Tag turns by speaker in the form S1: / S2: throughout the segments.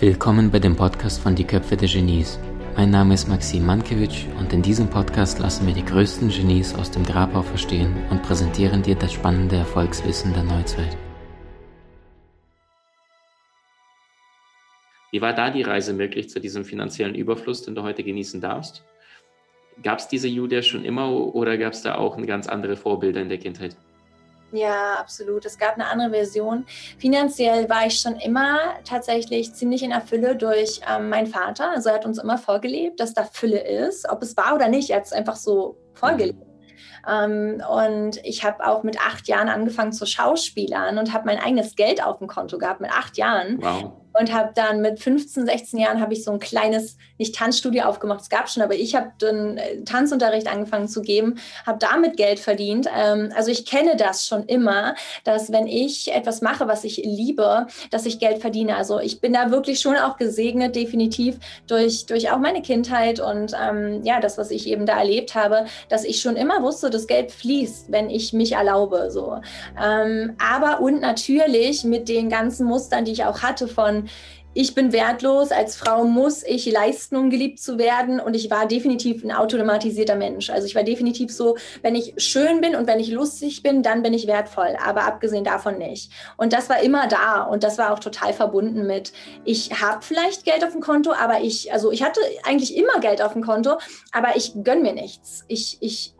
S1: Willkommen bei dem Podcast von Die Köpfe der Genies. Mein Name ist Maxim Mankewitsch und in diesem Podcast lassen wir die größten Genies aus dem Grabau verstehen und präsentieren dir das spannende Erfolgswissen der Neuzeit.
S2: Wie war da die Reise möglich zu diesem finanziellen Überfluss, den du heute genießen darfst? Gab es diese Julia schon immer oder gab es da auch ganz andere Vorbilder in der Kindheit?
S3: Ja, absolut. Es gab eine andere Version. Finanziell war ich schon immer tatsächlich ziemlich in der Fülle durch ähm, meinen Vater. Also er hat uns immer vorgelebt, dass da Fülle ist. Ob es war oder nicht, er hat es einfach so vorgelebt. Ähm, und ich habe auch mit acht Jahren angefangen zu Schauspielern und habe mein eigenes Geld auf dem Konto gehabt mit acht Jahren. Wow und habe dann mit 15, 16 Jahren habe ich so ein kleines, nicht Tanzstudio aufgemacht, es gab schon, aber ich habe dann äh, Tanzunterricht angefangen zu geben, habe damit Geld verdient. Ähm, also ich kenne das schon immer, dass wenn ich etwas mache, was ich liebe, dass ich Geld verdiene. Also ich bin da wirklich schon auch gesegnet, definitiv durch, durch auch meine Kindheit und ähm, ja, das, was ich eben da erlebt habe, dass ich schon immer wusste, das Geld fließt, wenn ich mich erlaube. So. Ähm, aber und natürlich mit den ganzen Mustern, die ich auch hatte von ich bin wertlos, als Frau muss ich leisten, um geliebt zu werden. Und ich war definitiv ein automatisierter Mensch. Also ich war definitiv so, wenn ich schön bin und wenn ich lustig bin, dann bin ich wertvoll. Aber abgesehen davon nicht. Und das war immer da. Und das war auch total verbunden mit, ich habe vielleicht Geld auf dem Konto, aber ich, also ich hatte eigentlich immer Geld auf dem Konto, aber ich gönne mir nichts. Ich, ich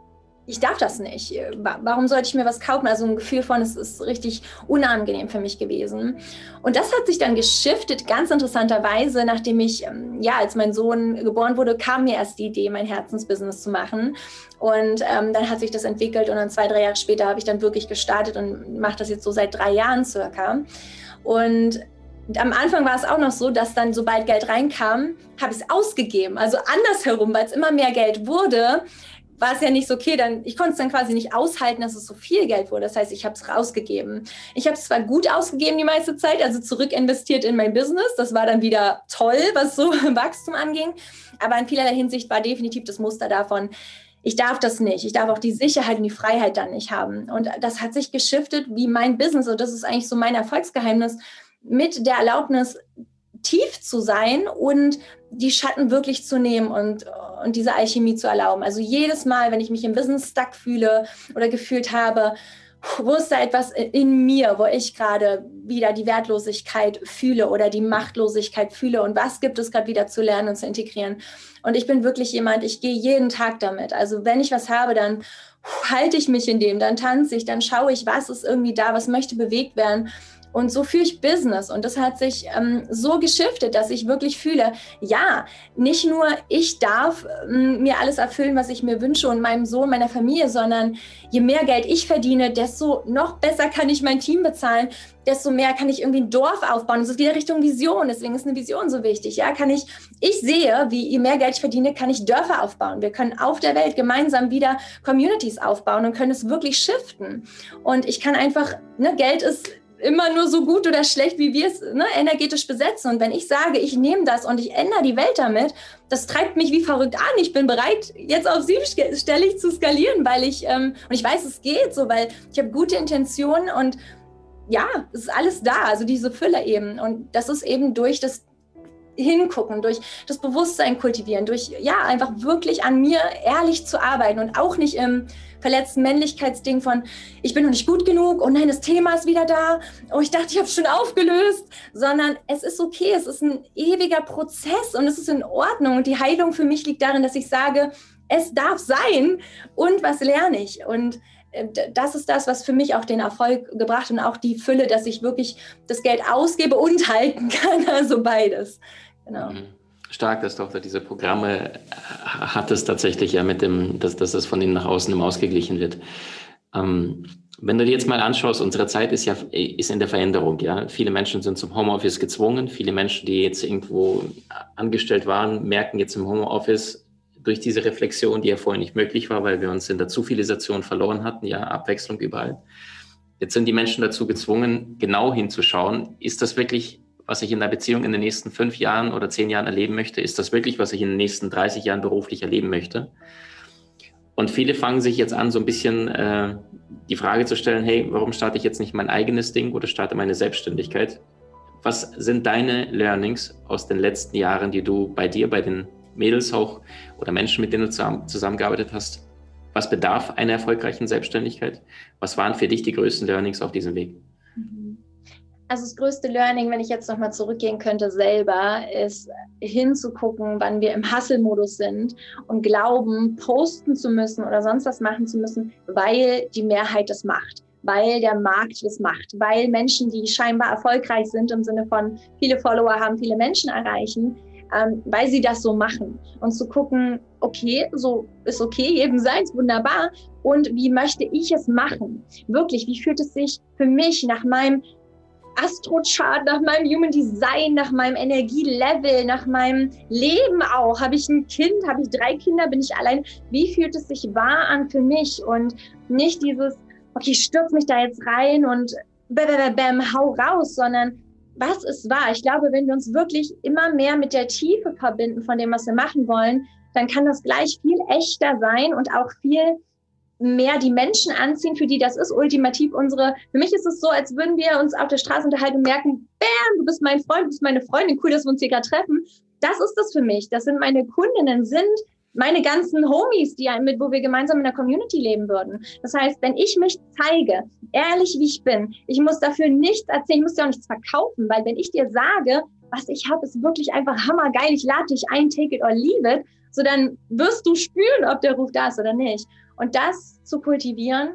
S3: ich darf das nicht. Warum sollte ich mir was kaufen? Also ein Gefühl von, es ist richtig unangenehm für mich gewesen. Und das hat sich dann geschiftet, ganz interessanterweise, nachdem ich, ähm, ja, als mein Sohn geboren wurde, kam mir erst die Idee, mein Herzensbusiness zu machen. Und ähm, dann hat sich das entwickelt und dann zwei, drei Jahre später habe ich dann wirklich gestartet und mache das jetzt so seit drei Jahren circa. Und am Anfang war es auch noch so, dass dann, sobald Geld reinkam, habe ich es ausgegeben. Also andersherum, weil es immer mehr Geld wurde, war es ja nicht so, okay, dann, ich konnte es dann quasi nicht aushalten, dass es so viel Geld wurde. Das heißt, ich habe es rausgegeben. Ich habe es zwar gut ausgegeben die meiste Zeit, also zurück investiert in mein Business. Das war dann wieder toll, was so Wachstum anging. Aber in vielerlei Hinsicht war definitiv das Muster davon, ich darf das nicht. Ich darf auch die Sicherheit und die Freiheit dann nicht haben. Und das hat sich geschiftet wie mein Business. Und das ist eigentlich so mein Erfolgsgeheimnis mit der Erlaubnis, tief zu sein und die Schatten wirklich zu nehmen und, und diese Alchemie zu erlauben. Also jedes Mal, wenn ich mich im Business stuck fühle oder gefühlt habe, wo ist da etwas in mir, wo ich gerade wieder die Wertlosigkeit fühle oder die Machtlosigkeit fühle und was gibt es gerade wieder zu lernen und zu integrieren. Und ich bin wirklich jemand, ich gehe jeden Tag damit. Also wenn ich was habe, dann halte ich mich in dem, dann tanze ich, dann schaue ich, was ist irgendwie da, was möchte bewegt werden und so führe ich Business. Und das hat sich ähm, so geschiftet, dass ich wirklich fühle, ja, nicht nur ich darf ähm, mir alles erfüllen, was ich mir wünsche und meinem Sohn, meiner Familie, sondern je mehr Geld ich verdiene, desto noch besser kann ich mein Team bezahlen, desto mehr kann ich irgendwie ein Dorf aufbauen. Das ist wieder Richtung Vision. Deswegen ist eine Vision so wichtig. Ja, kann ich, ich sehe, wie je mehr Geld ich verdiene, kann ich Dörfer aufbauen. Wir können auf der Welt gemeinsam wieder Communities aufbauen und können es wirklich shiften. Und ich kann einfach, ne, Geld ist immer nur so gut oder schlecht, wie wir es ne, energetisch besetzen. Und wenn ich sage, ich nehme das und ich ändere die Welt damit, das treibt mich wie verrückt an. Ich bin bereit, jetzt auf siebenstellig zu skalieren, weil ich, ähm, und ich weiß, es geht so, weil ich habe gute Intentionen und ja, es ist alles da, also diese Fülle eben. Und das ist eben durch das hingucken, durch das Bewusstsein kultivieren, durch ja, einfach wirklich an mir ehrlich zu arbeiten und auch nicht im verletzten Männlichkeitsding von, ich bin noch nicht gut genug, oh nein, das Thema ist wieder da, oh, ich dachte, ich habe es schon aufgelöst, sondern es ist okay, es ist ein ewiger Prozess und es ist in Ordnung. Und die Heilung für mich liegt darin, dass ich sage, es darf sein und was lerne ich? Und das ist das, was für mich auch den Erfolg gebracht und auch die Fülle, dass ich wirklich das Geld ausgebe und halten kann, also beides. Genau. Mhm
S2: stark, dass du auch diese Programme hattest tatsächlich ja mit dem, dass, dass das von innen nach außen immer ausgeglichen wird. Ähm, wenn du dir jetzt mal anschaust, unsere Zeit ist ja ist in der Veränderung, ja. Viele Menschen sind zum Homeoffice gezwungen. Viele Menschen, die jetzt irgendwo angestellt waren, merken jetzt im Homeoffice durch diese Reflexion, die ja vorher nicht möglich war, weil wir uns in der Zufilisation verloren hatten, ja, Abwechslung überall. Jetzt sind die Menschen dazu gezwungen, genau hinzuschauen, ist das wirklich was ich in der Beziehung in den nächsten fünf Jahren oder zehn Jahren erleben möchte? Ist das wirklich, was ich in den nächsten 30 Jahren beruflich erleben möchte? Und viele fangen sich jetzt an, so ein bisschen äh, die Frage zu stellen, hey, warum starte ich jetzt nicht mein eigenes Ding oder starte meine Selbstständigkeit? was sind deine Learnings aus den letzten Jahren, die du bei dir, bei den Mädels auch oder Menschen, mit denen du zusammen, zusammengearbeitet hast? Was bedarf einer erfolgreichen Selbstständigkeit? Was waren für dich die größten Learnings auf diesem Weg?
S3: Also das größte Learning, wenn ich jetzt nochmal zurückgehen könnte selber, ist hinzugucken, wann wir im Hustle-Modus sind und glauben, posten zu müssen oder sonst was machen zu müssen, weil die Mehrheit das macht, weil der Markt das macht, weil Menschen, die scheinbar erfolgreich sind im Sinne von viele Follower haben, viele Menschen erreichen, ähm, weil sie das so machen. Und zu gucken, okay, so ist okay, jedem seins, wunderbar. Und wie möchte ich es machen? Wirklich, wie fühlt es sich für mich nach meinem Astrochart, nach meinem Human Design, nach meinem Energielevel, nach meinem Leben auch. Habe ich ein Kind? Habe ich drei Kinder? Bin ich allein? Wie fühlt es sich wahr an für mich? Und nicht dieses, okay, ich stürze mich da jetzt rein und bäm, bäm, bäm, hau raus, sondern was ist wahr? Ich glaube, wenn wir uns wirklich immer mehr mit der Tiefe verbinden von dem, was wir machen wollen, dann kann das gleich viel echter sein und auch viel mehr die Menschen anziehen, für die das ist ultimativ unsere, für mich ist es so, als würden wir uns auf der Straße unterhalten und merken, bam, du bist mein Freund, du bist meine Freundin, cool, dass wir uns hier gerade treffen. Das ist das für mich. Das sind meine Kundinnen, sind meine ganzen Homies, die mit, wo wir gemeinsam in der Community leben würden. Das heißt, wenn ich mich zeige, ehrlich wie ich bin, ich muss dafür nichts erzählen, ich muss dir auch nichts verkaufen, weil wenn ich dir sage, was ich habe, ist wirklich einfach hammergeil, ich lade dich ein, take it or leave it, so dann wirst du spüren, ob der Ruf da ist oder nicht. Und das zu kultivieren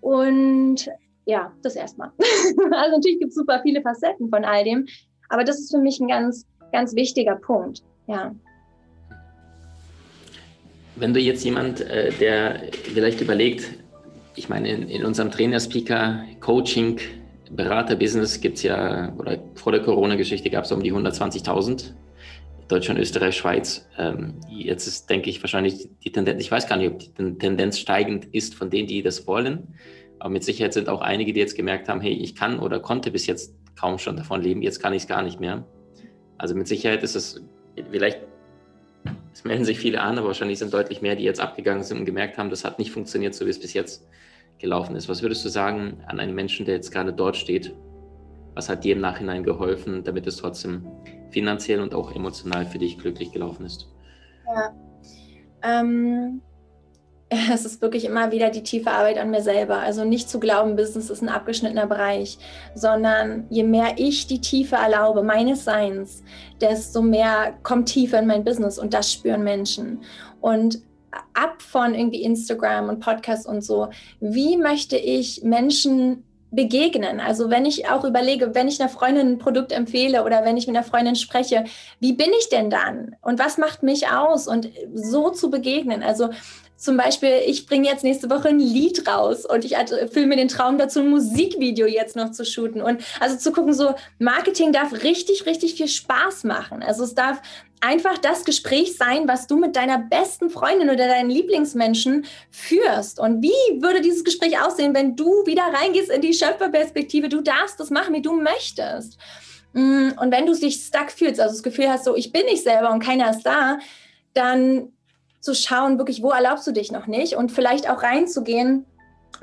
S3: und ja, das erstmal. also natürlich gibt es super viele Facetten von all dem, aber das ist für mich ein ganz, ganz wichtiger Punkt. Ja.
S2: Wenn du jetzt jemand, äh, der vielleicht überlegt, ich meine, in, unserem Trainer, Speaker, Coaching, Berater-Business gibt es ja, oder vor der Corona-Geschichte gab es um die 120.000 Deutschland, Österreich, Schweiz. Ähm, jetzt ist, denke ich, wahrscheinlich die Tendenz, ich weiß gar nicht, ob die Tendenz steigend ist von denen, die das wollen. Aber mit Sicherheit sind auch einige, die jetzt gemerkt haben, hey, ich kann oder konnte bis jetzt kaum schon davon leben, jetzt kann ich es gar nicht mehr. Also mit Sicherheit ist es, vielleicht, es melden sich viele an, aber wahrscheinlich sind deutlich mehr, die jetzt abgegangen sind und gemerkt haben, das hat nicht funktioniert, so wie es bis jetzt gelaufen ist. Was würdest du sagen an einen Menschen, der jetzt gerade dort steht? Was hat dir im Nachhinein geholfen, damit es trotzdem finanziell und auch emotional für dich glücklich gelaufen ist?
S3: Ja. Ähm, es ist wirklich immer wieder die tiefe Arbeit an mir selber. Also nicht zu glauben, Business ist ein abgeschnittener Bereich, sondern je mehr ich die Tiefe erlaube, meines Seins, desto mehr kommt Tiefe in mein Business und das spüren Menschen. Und ab von irgendwie Instagram und Podcast und so, wie möchte ich Menschen begegnen. Also wenn ich auch überlege, wenn ich einer Freundin ein Produkt empfehle oder wenn ich mit einer Freundin spreche, wie bin ich denn dann? Und was macht mich aus? Und so zu begegnen. Also zum Beispiel, ich bringe jetzt nächste Woche ein Lied raus und ich erfülle mir den Traum dazu, ein Musikvideo jetzt noch zu shooten. Und also zu gucken, so Marketing darf richtig, richtig viel Spaß machen. Also es darf einfach das Gespräch sein, was du mit deiner besten Freundin oder deinen Lieblingsmenschen führst. Und wie würde dieses Gespräch aussehen, wenn du wieder reingehst in die Schöpferperspektive? Du darfst das machen, wie du möchtest. Mm, und wenn du dich stuck fühlst, also das Gefühl hast, so ich bin nicht selber und keiner ist da, dann zu schauen, wirklich, wo erlaubst du dich noch nicht? Und vielleicht auch reinzugehen,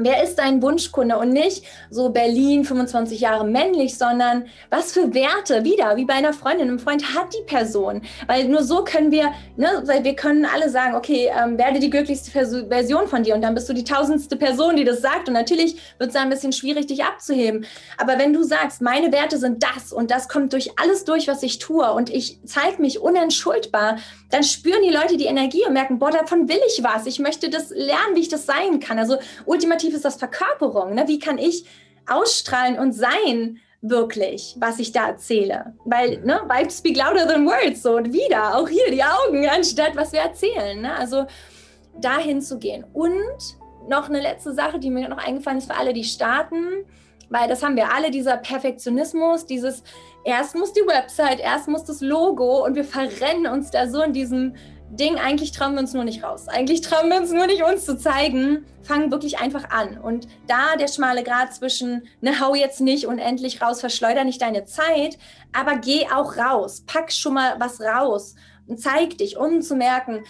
S3: Wer ist dein Wunschkunde und nicht so Berlin 25 Jahre männlich, sondern was für Werte wieder, wie bei einer Freundin, einem Freund hat die Person. Weil nur so können wir, ne, weil wir können alle sagen, okay, ähm, werde die glücklichste Version von dir und dann bist du die tausendste Person, die das sagt und natürlich wird es ein bisschen schwierig, dich abzuheben. Aber wenn du sagst, meine Werte sind das und das kommt durch alles durch, was ich tue und ich zeige mich unentschuldbar, dann spüren die Leute die Energie und merken, boah, davon will ich was. Ich möchte das lernen, wie ich das sein kann. Also ultimativ ist das Verkörperung. Ne? Wie kann ich ausstrahlen und sein wirklich, was ich da erzähle? Weil ne, Vibes speak louder than words. So und wieder, auch hier die Augen, anstatt was wir erzählen. Ne? Also dahin zu gehen. Und noch eine letzte Sache, die mir noch eingefallen ist für alle, die starten weil das haben wir alle, dieser Perfektionismus, dieses erst muss die Website, erst muss das Logo und wir verrennen uns da so in diesem Ding, eigentlich trauen wir uns nur nicht raus. Eigentlich trauen wir uns nur nicht, uns zu zeigen. Fangen wirklich einfach an. Und da der schmale Grad zwischen, ne, hau jetzt nicht und endlich raus, verschleuder nicht deine Zeit, aber geh auch raus. Pack schon mal was raus und zeig dich, um zu merken,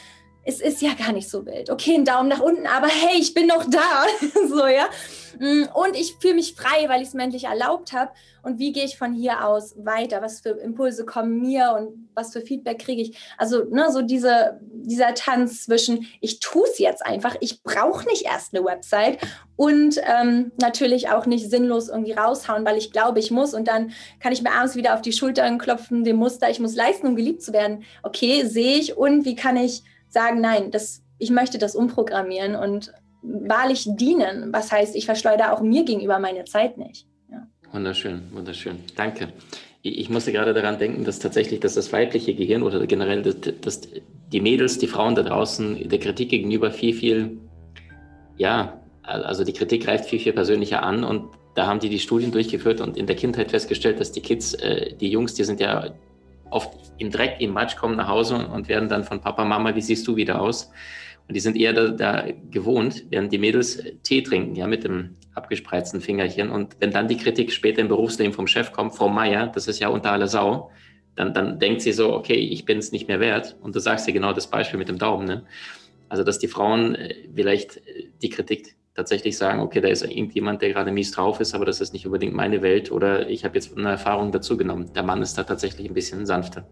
S3: es ist ja gar nicht so wild. Okay, ein Daumen nach unten, aber hey, ich bin noch da. so, ja. Mm, und ich fühle mich frei, weil ich es männlich erlaubt habe. Und wie gehe ich von hier aus weiter? Was für Impulse kommen mir und was für Feedback kriege ich? Also ne, so diese, dieser Tanz zwischen, ich tue es jetzt einfach, ich brauche nicht erst eine Website und ähm, natürlich auch nicht sinnlos irgendwie raushauen, weil ich glaube, ich muss und dann kann ich mir abends wieder auf die Schultern klopfen, dem Muster, ich muss leisten, um geliebt zu werden. Okay, sehe ich und wie kann ich sagen, nein, das, ich möchte das umprogrammieren und wahrlich dienen. Was heißt, ich verschleudere auch mir gegenüber meine Zeit nicht. Ja.
S2: Wunderschön, wunderschön. Danke. Ich musste gerade daran denken, dass tatsächlich dass das weibliche Gehirn oder generell dass, dass die Mädels, die Frauen da draußen der Kritik gegenüber viel, viel, ja, also die Kritik greift viel, viel persönlicher an und da haben die die Studien durchgeführt und in der Kindheit festgestellt, dass die Kids, äh, die Jungs, die sind ja oft im Dreck, im Matsch, kommen nach Hause und werden dann von Papa, Mama, wie siehst du wieder aus? Und die sind eher da, da, gewohnt, während die Mädels Tee trinken, ja, mit dem abgespreizten Fingerchen. Und wenn dann die Kritik später im Berufsleben vom Chef kommt, Frau Meier, das ist ja unter aller Sau, dann, dann denkt sie so, okay, ich bin es nicht mehr wert. Und du sagst ja genau das Beispiel mit dem Daumen, ne? Also, dass die Frauen äh, vielleicht äh, die Kritik tatsächlich sagen, okay, da ist irgendjemand, der gerade mies drauf ist, aber das ist nicht unbedingt meine Welt oder ich habe jetzt eine Erfahrung dazu genommen. Der Mann ist da tatsächlich ein bisschen sanfter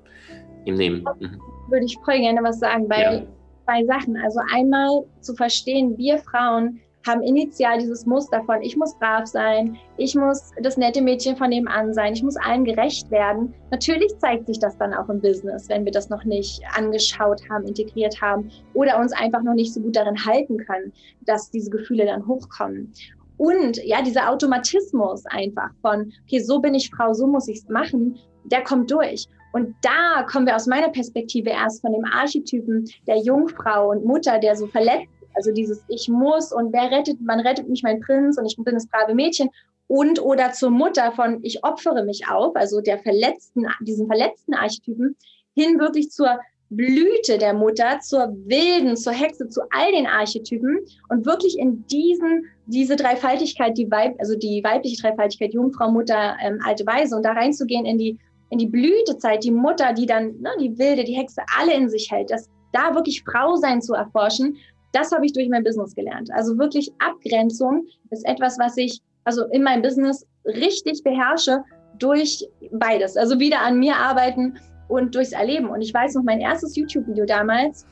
S2: im Nehmen.
S3: Mhm. Würde ich voll gerne was sagen, weil ja zwei Sachen. Also einmal zu verstehen, wir Frauen haben initial dieses Muster von, ich muss brav sein, ich muss das nette Mädchen von nebenan sein, ich muss allen gerecht werden. Natürlich zeigt sich das dann auch im Business, wenn wir das noch nicht angeschaut haben, integriert haben oder uns einfach noch nicht so gut darin halten können, dass diese Gefühle dann hochkommen. Und ja, dieser Automatismus einfach von, okay, so bin ich Frau, so muss ich es machen, der kommt durch. Und da kommen wir aus meiner Perspektive erst von dem Archetypen der Jungfrau und Mutter, der so verletzt, also dieses Ich muss und wer rettet, man rettet mich mein Prinz und ich bin das brave Mädchen und oder zur Mutter von ich opfere mich auf, also der verletzten, diesen verletzten Archetypen, hin wirklich zur Blüte der Mutter, zur Wilden, zur Hexe, zu all den Archetypen und wirklich in diesen, diese Dreifaltigkeit, die Weib, also die weibliche Dreifaltigkeit, Jungfrau, Mutter, ähm, alte Weise und da reinzugehen in die in die Blütezeit, die Mutter, die dann, ne, die Wilde, die Hexe, alle in sich hält, das da wirklich Frau sein zu erforschen, das habe ich durch mein Business gelernt. Also wirklich Abgrenzung ist etwas, was ich also in meinem Business richtig beherrsche durch beides. Also wieder an mir arbeiten und durchs Erleben. Und ich weiß noch, mein erstes YouTube-Video damals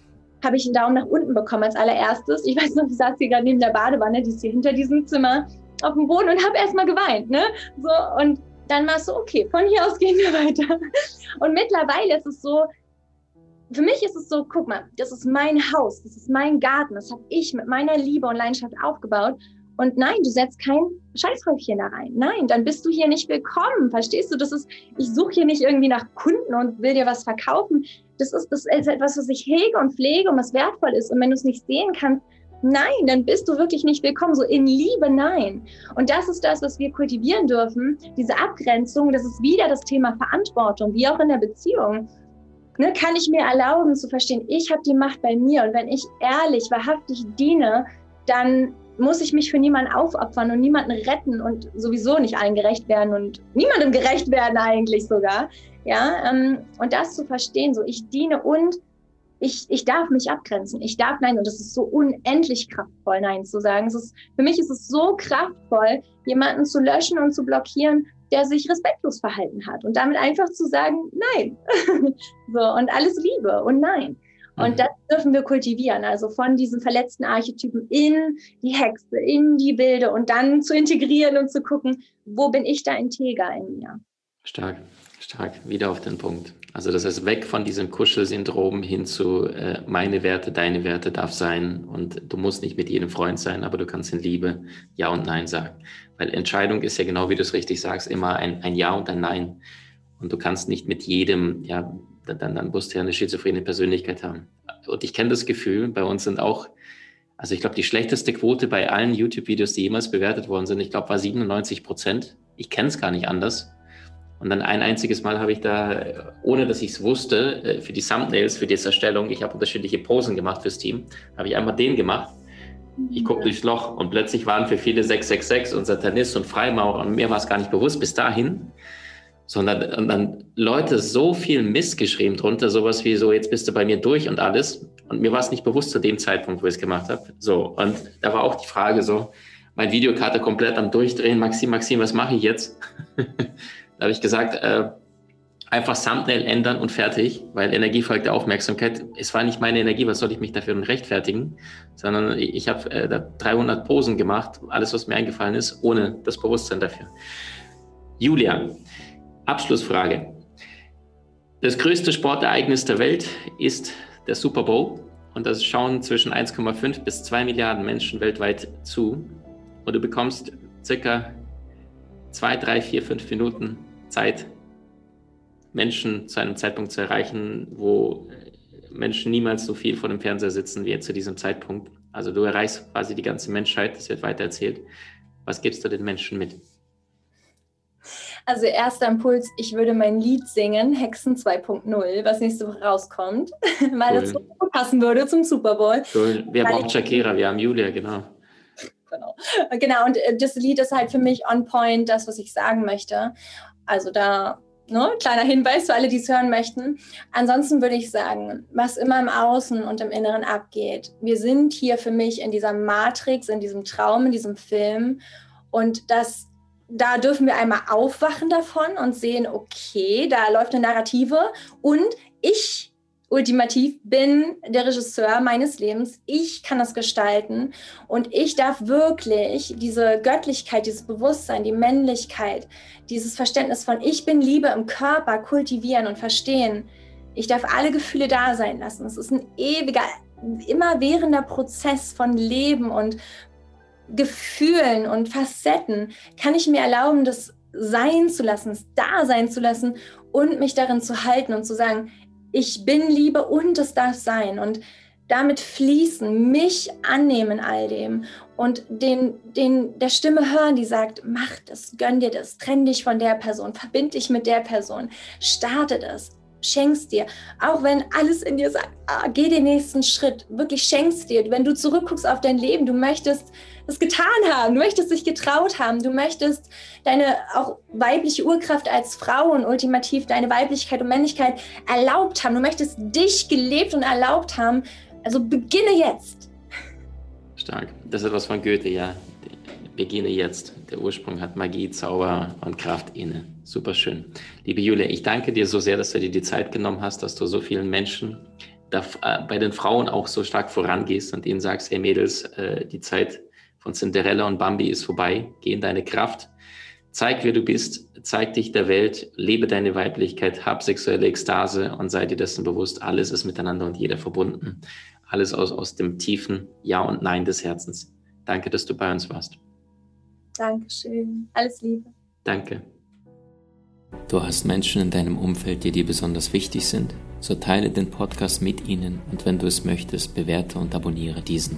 S3: habe ich einen Daumen nach unten bekommen als allererstes. Ich weiß noch, ich saß hier gerade neben der Badewanne, die ist hier hinter diesem Zimmer auf dem Boden und habe erstmal geweint. Ne? So, und dann war es so, okay, von hier aus gehen wir weiter. Und mittlerweile ist es so, für mich ist es so, guck mal, das ist mein Haus, das ist mein Garten, das habe ich mit meiner Liebe und Leidenschaft aufgebaut. Und nein, du setzt kein Scheißhäufchen da rein. Nein, dann bist du hier nicht willkommen. Verstehst du? Das ist, ich suche hier nicht irgendwie nach Kunden und will dir was verkaufen. Das ist, das ist etwas, was ich hege und pflege und was wertvoll ist. Und wenn du es nicht sehen kannst, Nein, dann bist du wirklich nicht willkommen. So in Liebe, nein. Und das ist das, was wir kultivieren dürfen. Diese Abgrenzung, das ist wieder das Thema Verantwortung, wie auch in der Beziehung. Ne, kann ich mir erlauben zu verstehen, ich habe die Macht bei mir und wenn ich ehrlich, wahrhaftig diene, dann muss ich mich für niemanden aufopfern und niemanden retten und sowieso nicht allen gerecht werden und niemandem gerecht werden eigentlich sogar. Ja, ähm, und das zu verstehen, so ich diene und ich, ich darf mich abgrenzen. Ich darf Nein. Und das ist so unendlich kraftvoll, Nein zu sagen. Es ist, für mich ist es so kraftvoll, jemanden zu löschen und zu blockieren, der sich respektlos verhalten hat. Und damit einfach zu sagen, nein. so, und alles Liebe und nein. Und mhm. das dürfen wir kultivieren. Also von diesen verletzten Archetypen in die Hexe, in die Bilde und dann zu integrieren und zu gucken, wo bin ich da integer in mir.
S2: Stark. Stark, wieder auf den Punkt. Also das heißt, weg von diesem Kuschelsyndrom hin zu äh, meine Werte, deine Werte darf sein und du musst nicht mit jedem Freund sein, aber du kannst in Liebe Ja und Nein sagen. Weil Entscheidung ist ja genau, wie du es richtig sagst, immer ein, ein Ja und ein Nein. Und du kannst nicht mit jedem, ja, dann, dann musst du ja eine schizophrene Persönlichkeit haben. Und ich kenne das Gefühl, bei uns sind auch, also ich glaube, die schlechteste Quote bei allen YouTube-Videos, die jemals bewertet worden sind, ich glaube, war 97 Prozent. Ich kenne es gar nicht anders und dann ein einziges Mal habe ich da, ohne dass ich es wusste, äh, für die Thumbnails, für die Erstellung, ich habe unterschiedliche Posen gemacht fürs Team, habe ich einmal den gemacht. Ich gucke durchs Loch und plötzlich waren für viele 666 und Satanist und Freimaurer und mir war es gar nicht bewusst bis dahin, sondern und dann Leute so viel Mist geschrieben drunter, sowas wie so, jetzt bist du bei mir durch und alles. Und mir war es nicht bewusst zu dem Zeitpunkt, wo ich es gemacht habe. So, und da war auch die Frage so, mein Videokater komplett am Durchdrehen. Maxim, Maxim, was mache ich jetzt? da habe ich gesagt, äh, einfach Thumbnail ändern und fertig, weil Energie folgt der Aufmerksamkeit. Es war nicht meine Energie, was soll ich mich dafür rechtfertigen, sondern ich habe äh, 300 Posen gemacht, alles, was mir eingefallen ist, ohne das Bewusstsein dafür. Julia, Abschlussfrage. Das größte Sportereignis der Welt ist der Super Bowl und das schauen zwischen 1,5 bis 2 Milliarden Menschen weltweit zu und du bekommst circa 2, 3, 4, 5 Minuten Zeit, Menschen zu einem Zeitpunkt zu erreichen, wo Menschen niemals so viel vor dem Fernseher sitzen wie jetzt zu diesem Zeitpunkt. Also du erreichst quasi die ganze Menschheit, das wird weiter erzählt. Was gibst du den Menschen mit?
S3: Also erster Impuls, ich würde mein Lied singen, Hexen 2.0, was nächste Woche rauskommt, weil cool. das so passen würde zum Super Bowl.
S2: Cool. Wir brauchen Shakira, wir haben Julia, genau.
S3: Genau. genau, und äh, das Lied ist halt für mich on point, das, was ich sagen möchte. Also da Ne, kleiner Hinweis für alle, die es hören möchten. Ansonsten würde ich sagen, was immer im Außen und im Inneren abgeht. Wir sind hier für mich in dieser Matrix, in diesem Traum, in diesem Film. Und das, da dürfen wir einmal aufwachen davon und sehen, okay, da läuft eine Narrative und ich ultimativ bin der Regisseur meines Lebens. Ich kann das gestalten und ich darf wirklich diese Göttlichkeit, dieses Bewusstsein, die Männlichkeit, dieses Verständnis von ich bin Liebe im Körper kultivieren und verstehen. Ich darf alle Gefühle da sein lassen. Es ist ein ewiger, immerwährender Prozess von Leben und Gefühlen und Facetten. Kann ich mir erlauben, das sein zu lassen, es da sein zu lassen und mich darin zu halten und zu sagen, ich bin Liebe und es darf sein. Und damit fließen, mich annehmen all dem und den, den, der Stimme hören, die sagt, mach das, gönn dir das, trenn dich von der Person, verbind dich mit der Person, starte das, schenkst dir, auch wenn alles in dir sagt, ah, geh den nächsten Schritt, wirklich schenkst dir, wenn du zurückguckst auf dein Leben, du möchtest es getan haben, du möchtest dich getraut haben, du möchtest deine auch weibliche Urkraft als Frau und ultimativ deine Weiblichkeit und Männlichkeit erlaubt haben, du möchtest dich gelebt und erlaubt haben, also beginne jetzt.
S2: Stark. Das ist etwas von Goethe, ja. Beginne jetzt. Der Ursprung hat Magie, Zauber und Kraft inne. Super schön. Liebe Julia, ich danke dir so sehr, dass du dir die Zeit genommen hast, dass du so vielen Menschen da, äh, bei den Frauen auch so stark vorangehst und ihnen sagst, hey Mädels, äh, die Zeit von Cinderella und Bambi ist vorbei. Geh in deine Kraft. Zeig, wer du bist. Zeig dich der Welt. Lebe deine Weiblichkeit. Hab sexuelle Ekstase und sei dir dessen bewusst. Alles ist miteinander und jeder verbunden. Alles aus, aus dem tiefen Ja und Nein des Herzens. Danke, dass du bei uns warst.
S3: Dankeschön. Alles Liebe.
S2: Danke.
S1: Du hast Menschen in deinem Umfeld, die dir besonders wichtig sind? So teile den Podcast mit ihnen und wenn du es möchtest, bewerte und abonniere diesen.